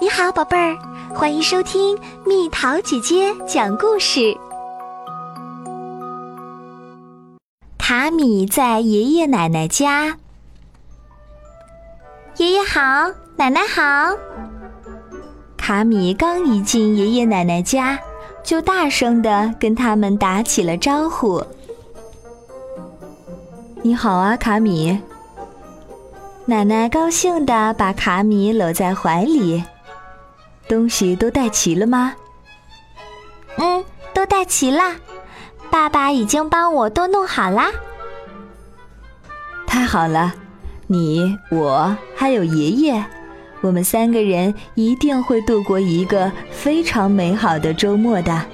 你好，宝贝儿，欢迎收听蜜桃姐姐讲故事。卡米在爷爷奶奶家，爷爷好，奶奶好。卡米刚一进爷爷奶奶家，就大声的跟他们打起了招呼：“你好啊，卡米。”奶奶高兴的把卡米搂在怀里。东西都带齐了吗？嗯，都带齐了。爸爸已经帮我都弄好啦。太好了，你、我还有爷爷，我们三个人一定会度过一个非常美好的周末的。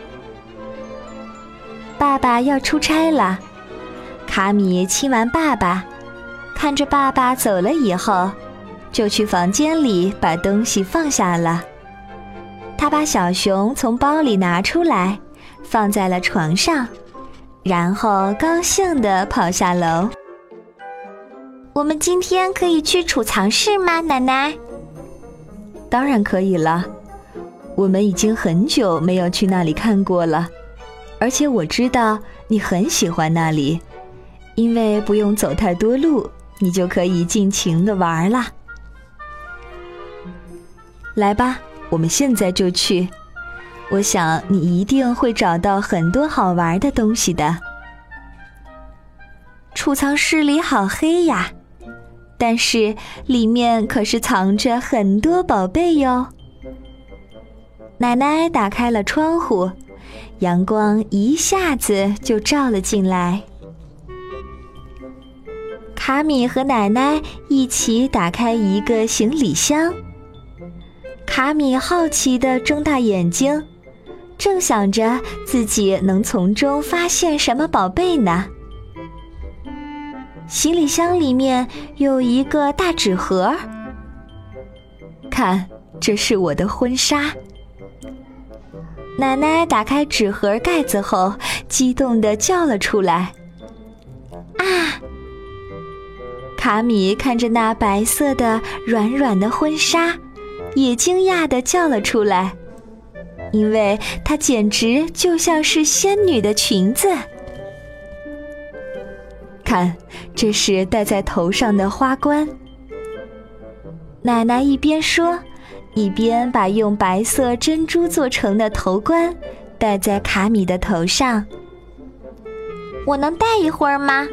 爸爸要出差了，卡米亲完爸爸，看着爸爸走了以后，就去房间里把东西放下了。他把小熊从包里拿出来，放在了床上，然后高兴地跑下楼。我们今天可以去储藏室吗，奶奶？当然可以了。我们已经很久没有去那里看过了，而且我知道你很喜欢那里，因为不用走太多路，你就可以尽情的玩了。来吧。我们现在就去，我想你一定会找到很多好玩的东西的。储藏室里好黑呀，但是里面可是藏着很多宝贝哟。奶奶打开了窗户，阳光一下子就照了进来。卡米和奶奶一起打开一个行李箱。卡米好奇地睁大眼睛，正想着自己能从中发现什么宝贝呢。行李箱里面有一个大纸盒，看，这是我的婚纱。奶奶打开纸盒盖子后，激动地叫了出来：“啊！”卡米看着那白色的软软的婚纱。也惊讶地叫了出来，因为它简直就像是仙女的裙子。看，这是戴在头上的花冠。奶奶一边说，一边把用白色珍珠做成的头冠戴在卡米的头上。我能戴一会儿吗？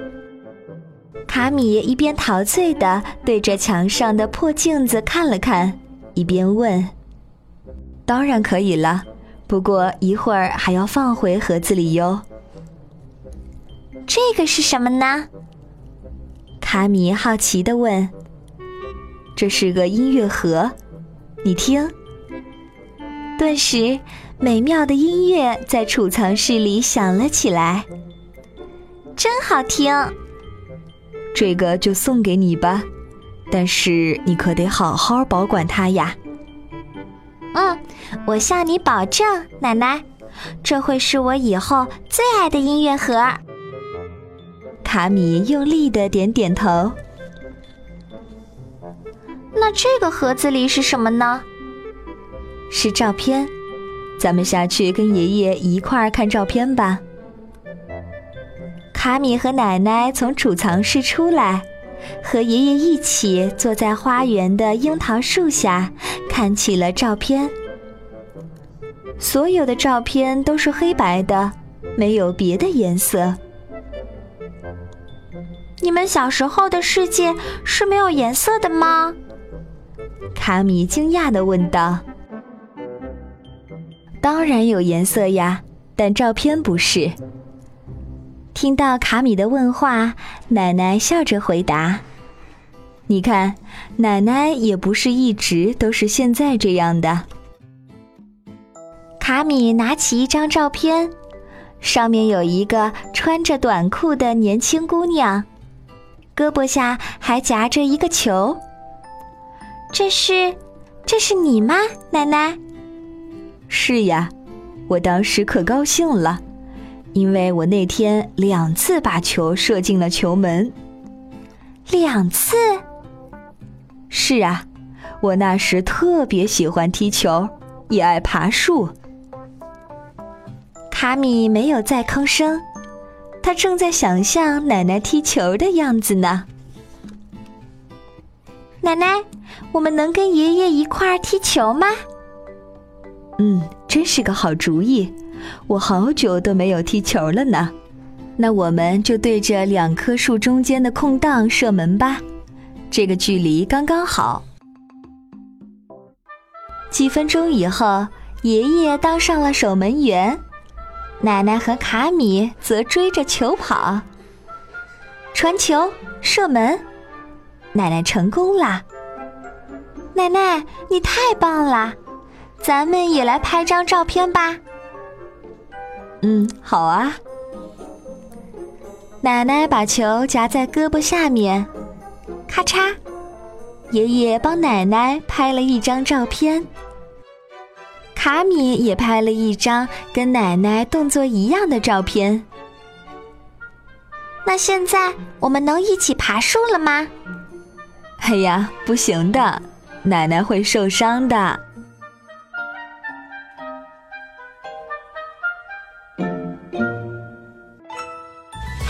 卡米一边陶醉地对着墙上的破镜子看了看。一边问：“当然可以了，不过一会儿还要放回盒子里哟。”这个是什么呢？卡米好奇的问。“这是个音乐盒，你听。”顿时，美妙的音乐在储藏室里响了起来，真好听。这个就送给你吧。但是你可得好好保管它呀。嗯，我向你保证，奶奶，这会是我以后最爱的音乐盒。卡米用力的点点头。那这个盒子里是什么呢？是照片，咱们下去跟爷爷一块儿看照片吧。卡米和奶奶从储藏室出来。和爷爷一起坐在花园的樱桃树下，看起了照片。所有的照片都是黑白的，没有别的颜色。你们小时候的世界是没有颜色的吗？卡米惊讶地问道。当然有颜色呀，但照片不是。听到卡米的问话，奶奶笑着回答：“你看，奶奶也不是一直都是现在这样的。”卡米拿起一张照片，上面有一个穿着短裤的年轻姑娘，胳膊下还夹着一个球。这是，这是你吗，奶奶？是呀，我当时可高兴了。因为我那天两次把球射进了球门，两次。是啊，我那时特别喜欢踢球，也爱爬树。卡米没有再吭声，他正在想象奶奶踢球的样子呢。奶奶，我们能跟爷爷一块儿踢球吗？嗯，真是个好主意。我好久都没有踢球了呢。那我们就对着两棵树中间的空档射门吧，这个距离刚刚好。几分钟以后，爷爷当上了守门员。奶奶和卡米则追着球跑，传球、射门，奶奶成功啦！奶奶，你太棒了！咱们也来拍张照片吧。嗯，好啊。奶奶把球夹在胳膊下面，咔嚓，爷爷帮奶奶拍了一张照片。卡米也拍了一张跟奶奶动作一样的照片。那现在我们能一起爬树了吗？哎呀，不行的，奶奶会受伤的。